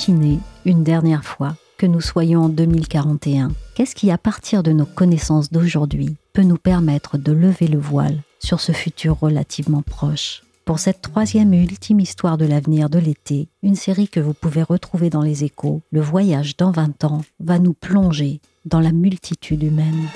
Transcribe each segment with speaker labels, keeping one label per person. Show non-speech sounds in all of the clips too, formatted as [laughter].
Speaker 1: Imaginez une dernière fois que nous soyons en 2041. Qu'est-ce qui, à partir de nos connaissances d'aujourd'hui, peut nous permettre de lever le voile sur ce futur relativement proche? Pour cette troisième et ultime histoire de l'avenir de l'été, une série que vous pouvez retrouver dans les échos, Le voyage dans 20 ans, va nous plonger dans la multitude humaine.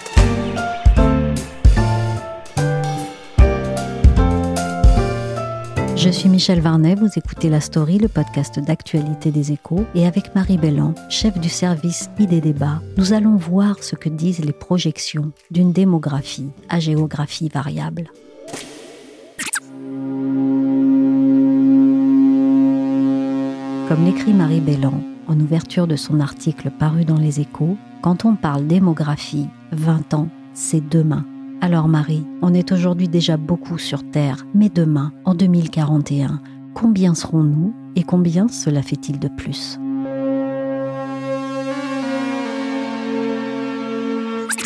Speaker 1: Je suis Michel Varnet, vous écoutez La Story, le podcast d'actualité des échos, et avec Marie Bellan, chef du service Idées Débat, nous allons voir ce que disent les projections d'une démographie à géographie variable. Comme l'écrit Marie Bellan en ouverture de son article paru dans les échos, quand on parle démographie, 20 ans, c'est demain. Alors Marie, on est aujourd'hui déjà beaucoup sur Terre, mais demain, en 2041, combien serons-nous et combien cela fait-il de plus?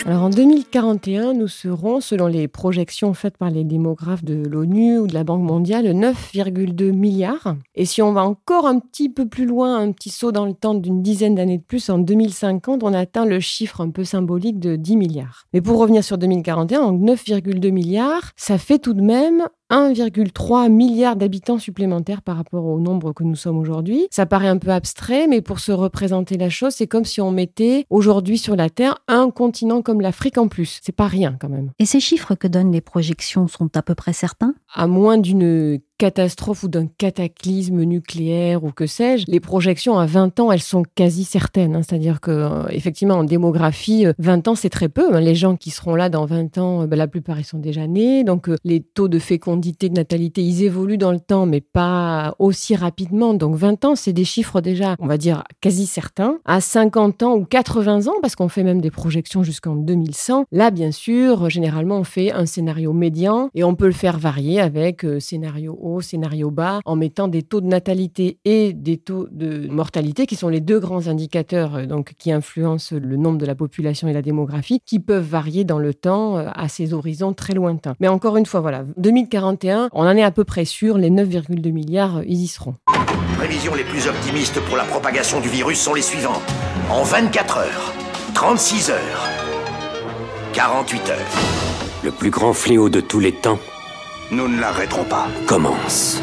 Speaker 2: Alors en 2041, nous serons, selon les projections faites par les démographes de l'ONU ou de la Banque mondiale, 9,2 milliards. Et si on va encore un petit peu plus loin, un petit saut dans le temps d'une dizaine d'années de plus, en 2050, on atteint le chiffre un peu symbolique de 10 milliards. Mais pour revenir sur 2041, donc 9,2 milliards, ça fait tout de même 1,3 milliard d'habitants supplémentaires par rapport au nombre que nous sommes aujourd'hui. Ça paraît un peu abstrait, mais pour se représenter la chose, c'est comme si on mettait aujourd'hui sur la Terre un continent comme l'Afrique en plus. C'est pas rien quand même.
Speaker 1: Et ces chiffres que donnent les projections sont à peu près certains?
Speaker 2: À moins d'une catastrophe ou d'un cataclysme nucléaire ou que sais-je, les projections à 20 ans, elles sont quasi certaines. hein. C'est-à-dire que, euh, effectivement, en démographie, euh, 20 ans, c'est très peu. hein. Les gens qui seront là dans 20 ans, euh, ben, la plupart, ils sont déjà nés. Donc, euh, les taux de fécondité, de natalité, ils évoluent dans le temps, mais pas aussi rapidement. Donc, 20 ans, c'est des chiffres déjà, on va dire, quasi certains. À 50 ans ou 80 ans, parce qu'on fait même des projections jusqu'en 2100, là, bien sûr, généralement, on fait un scénario médian et on peut le faire varier avec euh, scénario haut, scénario bas, en mettant des taux de natalité et des taux de mortalité, qui sont les deux grands indicateurs euh, donc, qui influencent le nombre de la population et la démographie, qui peuvent varier dans le temps euh, à ces horizons très lointains. Mais encore une fois, voilà, 2041, on en est à peu près sûr, les 9,2 milliards, euh, ils y seront.
Speaker 3: Prévisions les plus optimistes pour la propagation du virus sont les suivantes. En 24 heures, 36 heures, 48 heures,
Speaker 4: Le plus grand fléau de tous les temps
Speaker 3: nous ne l'arrêterons pas.
Speaker 4: commence.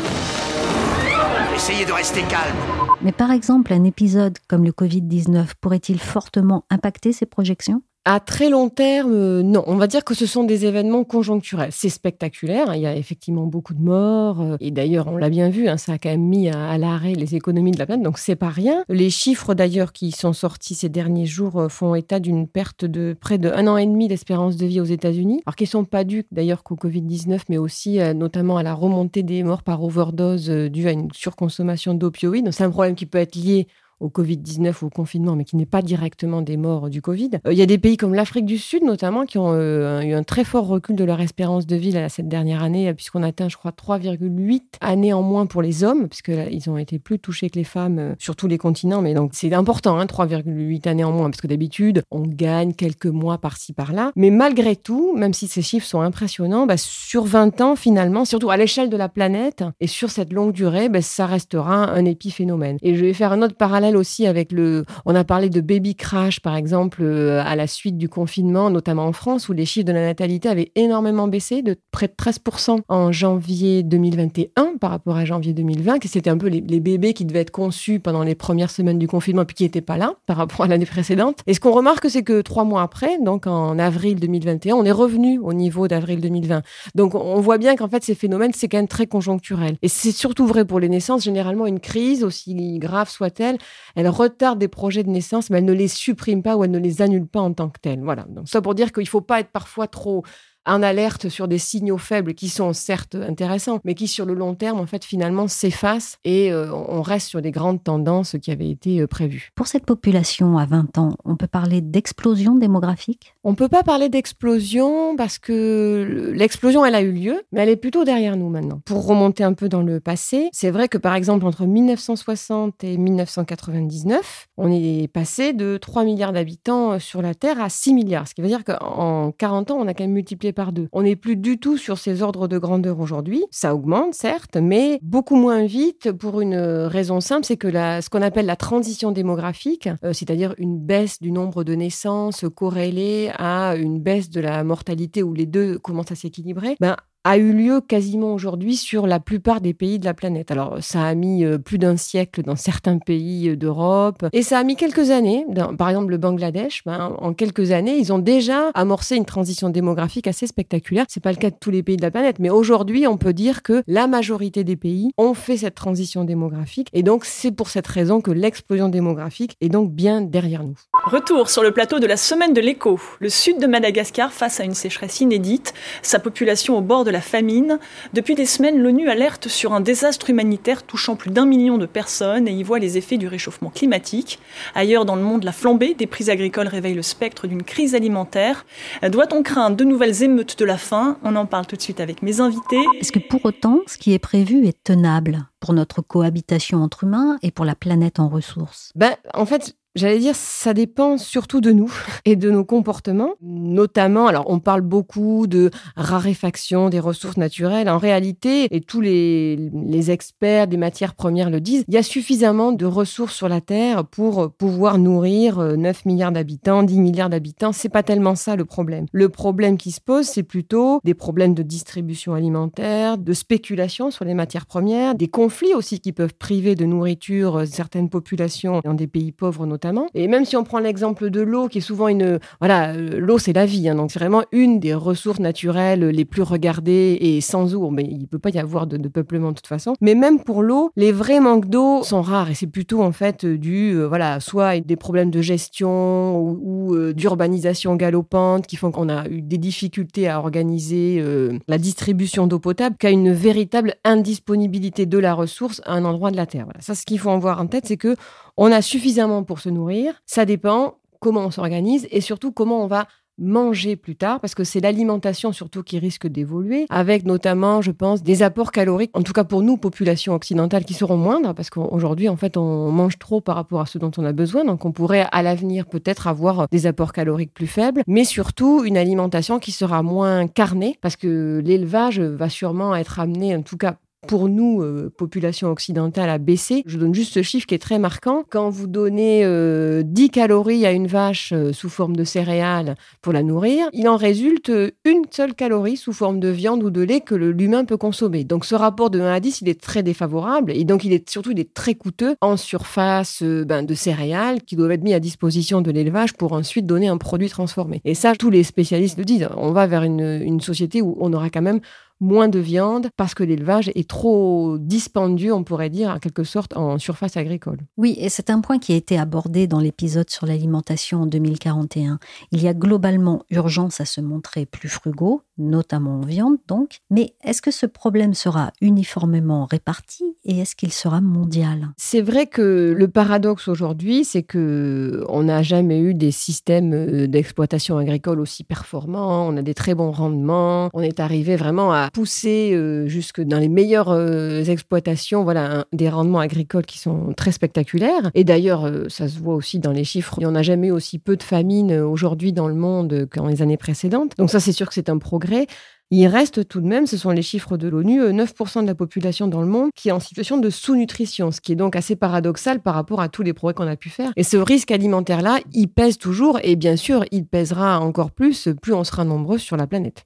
Speaker 3: Essayez de rester calme.
Speaker 1: Mais par exemple, un épisode comme le Covid-19 pourrait-il fortement impacter ces projections?
Speaker 2: À très long terme, euh, non. On va dire que ce sont des événements conjoncturels. C'est spectaculaire. hein. Il y a effectivement beaucoup de morts. euh, Et d'ailleurs, on l'a bien vu, hein, ça a quand même mis à, l'arrêt les économies de la planète. Donc, c'est pas rien. Les chiffres, d'ailleurs, qui sont sortis ces derniers jours euh, font état d'une perte de près de un an et demi d'espérance de vie aux États-Unis. Alors, qui sont pas dus d'ailleurs qu'au Covid-19, mais aussi notamment à la remontée des morts par overdose due à une surconsommation d'opioïdes. C'est un problème qui peut être lié au Covid-19 ou au confinement, mais qui n'est pas directement des morts du Covid. Euh, Il y a des pays comme l'Afrique du Sud, notamment, qui ont euh, eu un très fort recul de leur espérance de vie cette dernière année, euh, puisqu'on atteint, je crois, 3,8 années en moins pour les hommes, puisque là, ils ont été plus touchés que les femmes sur tous les continents. Mais donc, c'est important, hein, 3,8 années en moins, parce que d'habitude, on gagne quelques mois par-ci, par-là. Mais malgré tout, même si ces chiffres sont impressionnants, bah, sur 20 ans, finalement, surtout à l'échelle de la planète, et sur cette longue durée, bah, ça restera un épiphénomène. Et je vais faire un autre parallèle aussi avec le. On a parlé de baby crash, par exemple, euh, à la suite du confinement, notamment en France, où les chiffres de la natalité avaient énormément baissé de près de 13% en janvier 2021 par rapport à janvier 2020, que c'était un peu les, bébés qui devaient être conçus pendant les premières semaines du confinement, puis qui n'étaient pas là par rapport à l'année précédente. Et ce qu'on remarque, c'est que trois mois après, donc en avril 2021, on est revenu au niveau d'avril 2020. Donc on voit bien qu'en fait, ces phénomènes, c'est quand même très conjoncturel. Et c'est surtout vrai pour les naissances. Généralement, une crise, aussi grave soit-elle, elle retarde des projets de naissance, mais elle ne les supprime pas ou elle ne les annule pas en tant que tels. Voilà. Donc ça pour dire qu'il ne faut pas être parfois trop en alerte sur des signaux faibles qui sont certes intéressants, mais qui sur le long terme, en fait, finalement s'effacent et euh, on reste sur des grandes tendances qui avaient été euh, prévues.
Speaker 1: Pour cette population à 20 ans, on peut parler d'explosion démographique?
Speaker 2: On ne peut pas parler d'explosion parce que l'explosion, elle a eu lieu, mais elle est plutôt derrière nous maintenant. Pour remonter un peu dans le passé, c'est vrai que par exemple, entre 1960 et 1999, on est passé de 3 milliards d'habitants euh, sur la Terre à 6 milliards, ce qui veut dire qu'en 40 ans, on a quand même multiplié On n'est plus du tout sur ces ordres de grandeur aujourd'hui. Ça augmente, certes, mais beaucoup moins vite pour une raison simple, c'est que la, ce qu'on appelle la transition démographique, euh, c'est-à-dire une baisse du nombre de naissances corrélée à une baisse de la mortalité où les deux commencent à s'équilibrer, ben, a eu lieu quasiment aujourd'hui sur la plupart des pays de la planète. Alors, ça a mis euh, plus d'un siècle dans certains pays euh, d'Europe et ça a mis quelques années. par exemple, le Bangladesh, ben, en quelques années, ils ont déjà amorcé une transition démographique assez spectaculaire. C'est pas le cas de tous les pays de la planète, mais aujourd'hui, on peut dire que la majorité des pays ont fait cette transition démographique et donc c'est pour cette raison que l'explosion démographique est donc bien derrière nous.
Speaker 5: Retour sur le plateau de la semaine de l'écho. Le sud de Madagascar face à une sécheresse inédite, sa population au bord de la famine. Depuis des semaines, l'ONU alerte sur un désastre humanitaire touchant plus d'un million de personnes et y voit les effets du réchauffement climatique. Ailleurs dans le monde, la flambée des prix agricoles réveille le spectre d'une crise alimentaire. Doit-on craindre de nouvelles émeutes de la faim? On en parle tout de suite avec mes invités.
Speaker 1: Est-ce que pour autant, ce qui est prévu est tenable pour notre cohabitation entre humains et pour la planète en ressources?
Speaker 2: Ben, En fait, J'allais dire, ça dépend surtout de nous [laughs] et de nos comportements. Notamment, alors on parle beaucoup de raréfaction des ressources naturelles. En réalité, et tous les, experts des matières premières le disent, il y a suffisamment de ressources sur la Terre pour pouvoir nourrir 9 euh, milliards d'habitants, 10 milliards d'habitants. C'est pas tellement ça le problème. Le problème qui se pose, c'est plutôt des problèmes de distribution alimentaire, de spéculation sur les matières premières, des conflits aussi qui peuvent priver de nourriture euh, certaines populations dans des pays pauvres notamment et même si on prend l'exemple de l'eau, qui est souvent une... Voilà, euh, l'eau, c'est la vie. Hein, donc, c'est vraiment une des ressources naturelles les plus regardées. Et sans eau, mais il ne peut pas y avoir de, peuplement de toute façon. Mais même pour l'eau, les vrais manques d'eau sont rares. Et c'est plutôt, en fait, du... Euh, voilà, soit des problèmes de gestion ou, euh, d'urbanisation galopante qui font qu'on a eu des difficultés à organiser la distribution d'eau potable qu'à une véritable indisponibilité de la ressource à un endroit de la Terre. Voilà. Ça, ce qu'il faut en voir en tête, c'est que on a suffisamment pour se nourrir. Ça dépend comment on s'organise et surtout comment on va manger plus tard, parce que c'est l'alimentation surtout qui risque d'évoluer, avec notamment, je pense, des apports caloriques, en tout cas pour nous, population occidentale, qui seront moindres, parce qu'aujourd'hui, en fait, on mange trop par rapport à ce dont on a besoin, donc on pourrait à l'avenir peut-être avoir des apports caloriques plus faibles, mais surtout une alimentation qui sera moins carnée, parce que l'élevage va sûrement être amené, en tout cas pour nous, euh, population occidentale, a baissé. Je donne juste ce chiffre qui est très marquant. Quand vous donnez 10 euh, calories à une vache euh, sous forme de céréales pour la nourrir, il en résulte une seule calorie sous forme de viande ou de lait que l'humain peut consommer. Donc ce rapport de 1 à 10, il est très défavorable et donc il est surtout très coûteux en surface ben, de céréales qui doivent être mis à disposition de l'élevage pour ensuite donner un produit transformé. Et ça, tous les spécialistes le disent. On va vers une société où on aura quand même moins de viande parce que l'élevage est trop dispendieux, on pourrait dire, en quelque sorte, en surface agricole.
Speaker 1: Oui, et c'est un point qui a été abordé dans l'épisode sur l'alimentation en 2041. Il y a globalement urgence à se montrer plus frugaux, notamment en viande donc, mais est-ce que ce problème sera uniformément réparti et est-ce qu'il sera mondial?
Speaker 2: C'est vrai que le paradoxe aujourd'hui, c'est que on n'a jamais eu des systèmes euh, d'exploitation agricole aussi performants, on a des très bons rendements, on est arrivé vraiment à pousser euh, jusque dans les meilleures euh, exploitations, voilà, des rendements agricoles qui sont très spectaculaires. Et d'ailleurs, euh, ça se voit aussi dans les chiffres. Il n'y en a jamais eu aussi peu de famines aujourd'hui dans le monde qu'en les années précédentes. Donc ça, c'est sûr que c'est un progrès. Il reste tout de même, ce sont les chiffres de l'ONU, 9% de la population dans le monde qui est en situation de sous-nutrition, ce qui est donc assez paradoxal par rapport à tous les progrès qu'on a pu faire. Et ce risque alimentaire-là, il pèse toujours et bien sûr, il pèsera encore plus plus on sera nombreux sur la planète.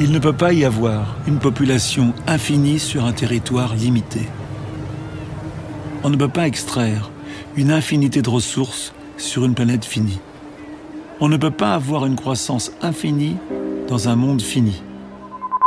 Speaker 6: Il ne peut pas y avoir une population infinie sur un territoire limité. On ne peut pas extraire une infinité de ressources sur une planète finie. On ne peut pas avoir une croissance infinie dans un monde fini.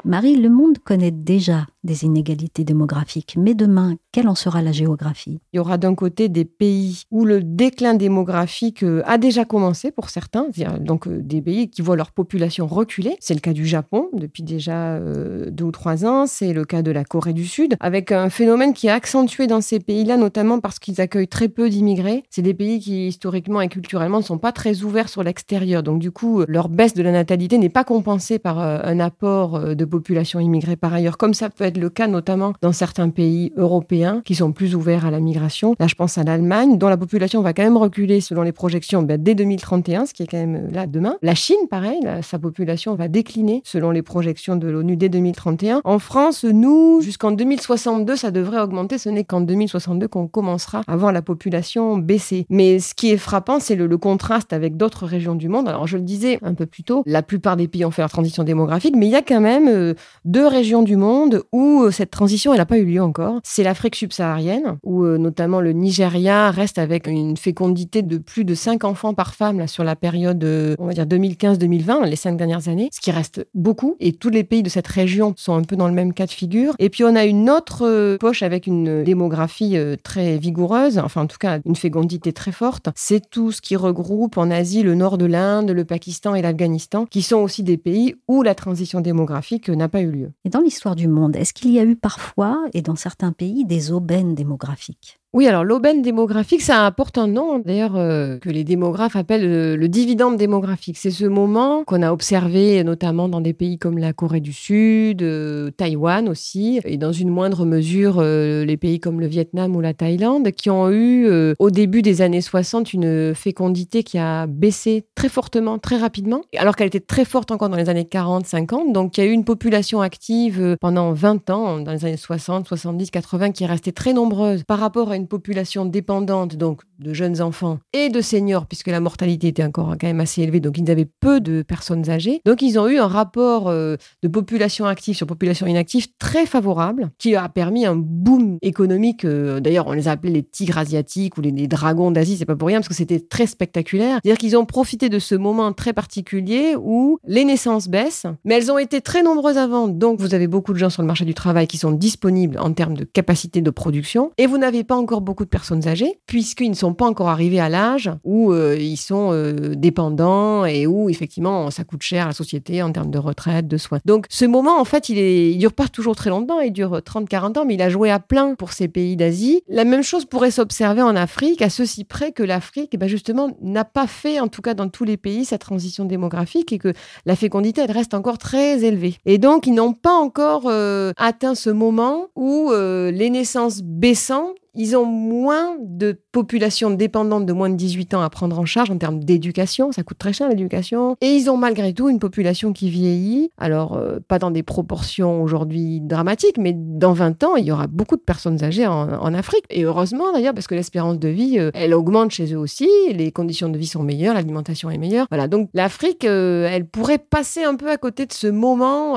Speaker 1: Marie, le monde connaît déjà des inégalités démographiques. Mais demain, quelle en sera la géographie?
Speaker 2: Il y aura d'un côté des pays où le déclin démographique euh, a déjà commencé pour certains, donc euh, des pays qui voient leur population reculer. C'est le cas du Japon depuis déjà euh, deux ou trois ans, c'est le cas de la Corée du Sud, avec un phénomène qui est accentué dans ces pays-là, notamment parce qu'ils accueillent très peu d'immigrés. C'est des pays qui historiquement et culturellement ne sont pas très ouverts sur l'extérieur, donc du coup leur baisse de la natalité n'est pas compensée par un apport de population immigrée par ailleurs, comme ça peut être le cas notamment dans certains pays européens qui sont plus ouverts à la migration. Là, je pense à l'Allemagne, dont la population va quand même reculer selon les projections ben, dès 2031, ce qui est quand même euh, là demain. La Chine, pareil, sa population va décliner selon les projections de l'ONU dès 2031. En France, nous, jusqu'en 2062, ça devrait augmenter. Ce n'est qu'en 2062 qu'on commencera à voir la population baisser. Mais ce qui est frappant, c'est le, contraste avec d'autres régions du monde. Alors, je le disais un peu plus tôt, la plupart des pays ont fait leur transition démographique, mais il y a quand même euh, deux régions du monde euh, cette transition, elle n'a pas eu lieu encore. C'est l'Afrique subsaharienne, où euh, notamment le Nigeria reste avec une fécondité de plus de 5 enfants par femme sur la période, euh, on va dire 2015-2020, les 5 dernières années, ce qui reste beaucoup. Et tous les pays de cette région sont un peu dans le même cas de figure. Et puis on a une autre poche avec une démographie très vigoureuse, enfin en tout cas une fécondité très forte. C'est tout ce qui regroupe en Asie le nord de l'Inde, le Pakistan et l'Afghanistan, qui sont aussi des pays où la transition démographique n'a pas eu lieu.
Speaker 1: Et dans l'histoire du monde, est-ce qu'il y a eu parfois, et dans certains pays, des aubaines démographiques
Speaker 2: oui, alors l'aubaine démographique, ça apporte un nom d'ailleurs euh, que les démographes appellent euh, le, dividende démographique. C'est ce moment qu'on a observé notamment dans des pays comme la Corée du Sud, euh, Taïwan aussi, et dans une moindre mesure les pays comme le Vietnam ou la Thaïlande, qui ont eu au début des années 60 une fécondité qui a baissé très fortement, très rapidement, alors qu'elle était très forte encore dans les années 40, 50. Donc il y a eu une population active pendant 20 ans, dans les années 60, 70, 80, qui est restée très nombreuse par rapport à une population dépendante, donc de jeunes enfants et de seniors, puisque la mortalité était encore quand même assez élevée, donc ils avaient peu de personnes âgées. Donc ils ont eu un rapport euh, de population active sur population inactive très favorable, qui a permis un boom économique. Euh, d'ailleurs, on les a appelés les tigres asiatiques ou les, les dragons d'Asie, c'est pas pour rien, parce que c'était très spectaculaire. C'est-à-dire qu'ils ont profité de ce moment très particulier où les naissances baissent, mais elles ont été très nombreuses avant. Donc vous avez beaucoup de gens sur le marché du travail qui sont disponibles en termes de capacité de production, et vous n'avez pas encore beaucoup de personnes âgées, puisqu'ils ne sont pas encore arrivés à l'âge où euh, ils sont euh, dépendants et où effectivement ça coûte cher à la société en termes de retraite, de soins. Donc ce moment, en fait, il, est, il dure pas toujours très longtemps, il dure 30-40 ans, mais il a joué à plein pour ces pays d'Asie. La même chose pourrait s'observer en Afrique, à ceci près que l'Afrique, eh ben justement, n'a pas fait, en tout cas dans tous les pays, sa transition démographique et que la fécondité, elle reste encore très élevée. Et donc, ils n'ont pas encore euh, atteint ce moment où les naissances baissant ils ont moins de population dépendante de moins de 18 ans à prendre en charge en termes d'éducation. Ça coûte très cher l'éducation. Et ils ont malgré tout une population qui vieillit. Alors, euh, pas dans des proportions aujourd'hui dramatiques, mais dans 20 ans, il y aura beaucoup de personnes âgées en, Afrique. Et heureusement d'ailleurs, parce que l'espérance de vie, euh, elle augmente chez eux aussi. Les conditions de vie sont meilleures, l'alimentation est meilleure. Voilà, donc l'Afrique, euh, elle pourrait passer un peu à côté de ce moment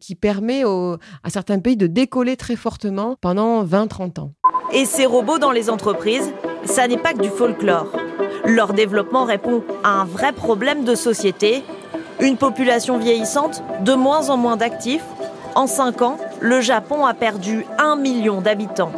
Speaker 2: qui permet à certains pays de décoller très fortement pendant 20-30 ans.
Speaker 7: Et ces robots dans les entreprises, ça n'est pas que du folklore. Leur développement répond à un vrai problème de société, une population vieillissante, de moins en moins d'actifs. En 5 ans, le Japon a perdu 1 million d'habitants.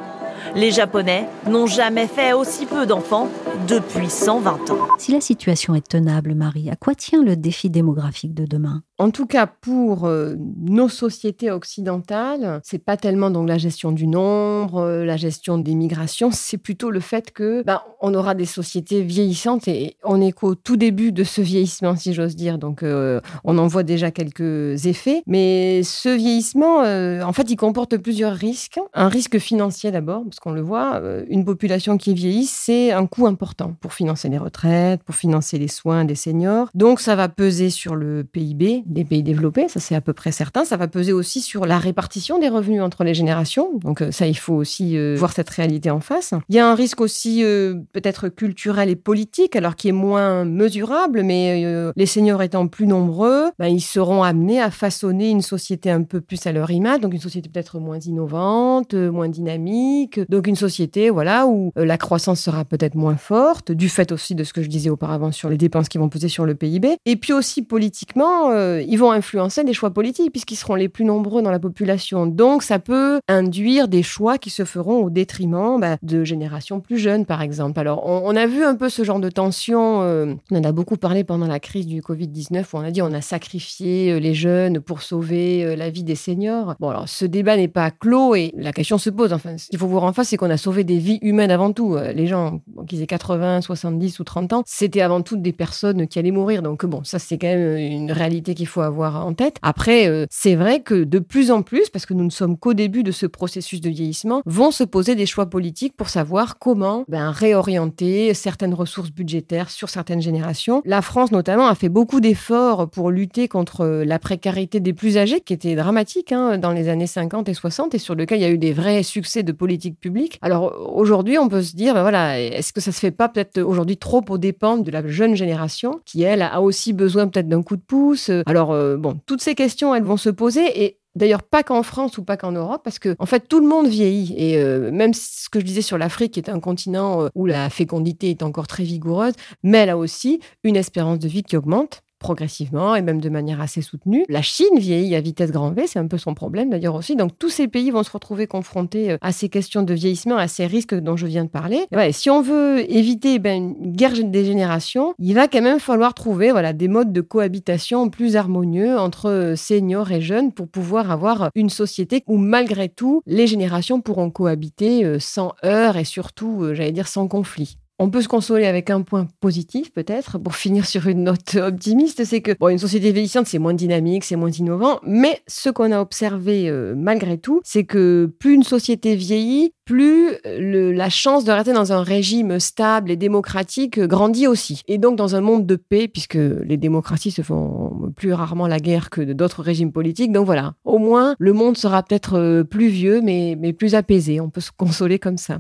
Speaker 7: Les Japonais n'ont jamais fait aussi peu d'enfants depuis 120 ans.
Speaker 1: Si la situation est tenable, Marie, à quoi tient le défi démographique de demain?
Speaker 2: En tout cas, pour euh, nos sociétés occidentales, c'est pas tellement donc la gestion du nombre, euh, la gestion des migrations, [laughs] c'est plutôt le fait que ben, on aura des sociétés vieillissantes et on est qu'au tout début de ce vieillissement, si j'ose dire. Donc, euh, on en voit déjà quelques effets. Mais ce vieillissement, en fait, il comporte plusieurs risques. Un risque financier d'abord, parce qu'on le voit, une population qui vieillit, c'est un coût important pour financer les retraites, pour financer les soins des seniors. Donc, ça va peser sur le PIB des pays développés, ça c'est à peu près certain. Ça va peser aussi sur la répartition des revenus entre les générations. Donc, ça, il faut aussi euh, voir cette réalité en face. Il y a un risque aussi euh, peut-être culturel et politique, alors qui est moins mesurable, mais euh, les seniors étant plus nombreux, ben, ils seront amenés à façonner une société un peu plus à leur image, donc une société peut-être moins innovante, moins dynamique, donc une société voilà où la croissance sera peut-être moins forte, du fait aussi de ce que je disais auparavant sur les dépenses qui vont peser sur le PIB, et puis aussi politiquement, ils vont influencer les choix politiques puisqu'ils seront les plus nombreux dans la population. Donc ça peut induire des choix qui se feront au détriment bah, de générations plus jeunes, par exemple. Alors on, a vu un peu ce genre de tension. Euh, on en a beaucoup parlé pendant la crise du Covid-19 où on a dit on a sacrifié euh, les jeunes pour sauver euh, la vie des seniors. Bon alors ce débat n'est pas clos et la question se pose. Enfin, ce qu'il faut voir en face, c'est qu'on a sauvé des vies humaines avant tout. Les gens qui aient 80, 70 ou 30 ans, c'était avant tout des personnes qui allaient mourir. Donc bon, ça c'est quand même une réalité qu'il avoir en tête. Après, euh, c'est vrai que de plus en plus, parce que nous ne sommes qu'au début de ce processus de vieillissement, vont se poser des choix politiques pour savoir comment ben, réorienter certaines ressources budgétaires sur certaines générations. La France, notamment, a fait beaucoup d'efforts pour lutter contre la précarité des plus âgés, qui était dramatique hein, dans les années 50 et 60, et sur lequel il y a eu des vrais succès de politique publique. Alors aujourd'hui, on peut se dire, ben voilà, est-ce que ça se fait pas peut-être aujourd'hui trop aux dépens de la jeune génération, qui elle a aussi besoin peut-être d'un coup de pouce Alors euh, bon, toutes ces questions, elles vont se poser et D'ailleurs, pas qu'en France ou pas qu'en Europe, parce que en fait, tout le monde vieillit. Et euh, même ce que je disais sur l'Afrique, qui est un continent euh, où la fécondité est encore très vigoureuse, mais a aussi une espérance de vie qui augmente progressivement et même de manière assez soutenue. La Chine vieillit à vitesse grand V, c'est un peu son problème d'ailleurs aussi. Donc tous ces pays vont se retrouver confrontés euh, à ces questions de vieillissement, à ces risques dont je viens de parler. si on veut éviter ben, une guerre des générations, il va quand même falloir trouver voilà, des modes de cohabitation plus harmonieux entre euh, seniors et jeunes pour pouvoir avoir une société où malgré tout, les générations pourront cohabiter euh, sans heurts et surtout, j'allais dire, sans conflit. On peut se consoler avec un point positif peut-être pour finir sur une note optimiste, c'est que bon, une société vieillissante c'est moins dynamique, c'est moins innovant, mais ce qu'on a observé euh, malgré tout, c'est que plus une société vieillit, plus la chance de rester dans un régime stable et démocratique grandit aussi. Et donc dans un monde de paix, puisque les démocraties se font plus rarement la guerre que d'autres régimes politiques, donc voilà, au moins le monde sera peut-être euh, plus vieux mais, mais plus apaisé. On peut se consoler comme ça.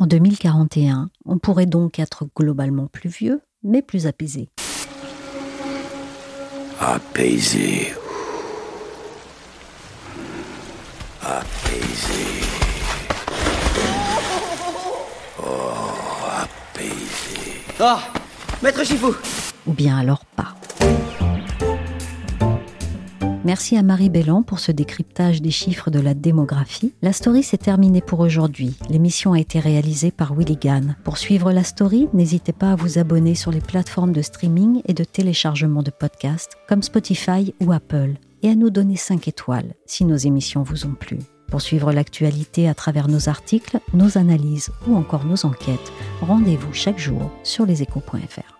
Speaker 1: En 2041, on pourrait donc être globalement plus vieux, mais plus apaisé.
Speaker 3: Apaisé. Apaisé. Oh, apaisé.
Speaker 8: Ah, maître Chifou
Speaker 1: Ou bien alors pas. Merci à Marie Bellan pour ce décryptage des chiffres de la démographie. La story s'est terminée pour aujourd'hui. L'émission a été réalisée par Willy. Pour suivre la story, n'hésitez pas à vous abonner sur les plateformes de streaming et de téléchargement de podcasts comme Spotify ou Apple et à nous donner 5 étoiles si nos émissions vous ont plu. Pour suivre l'actualité à travers nos articles, nos analyses ou encore nos enquêtes, rendez-vous chaque jour sur leséchos.fr.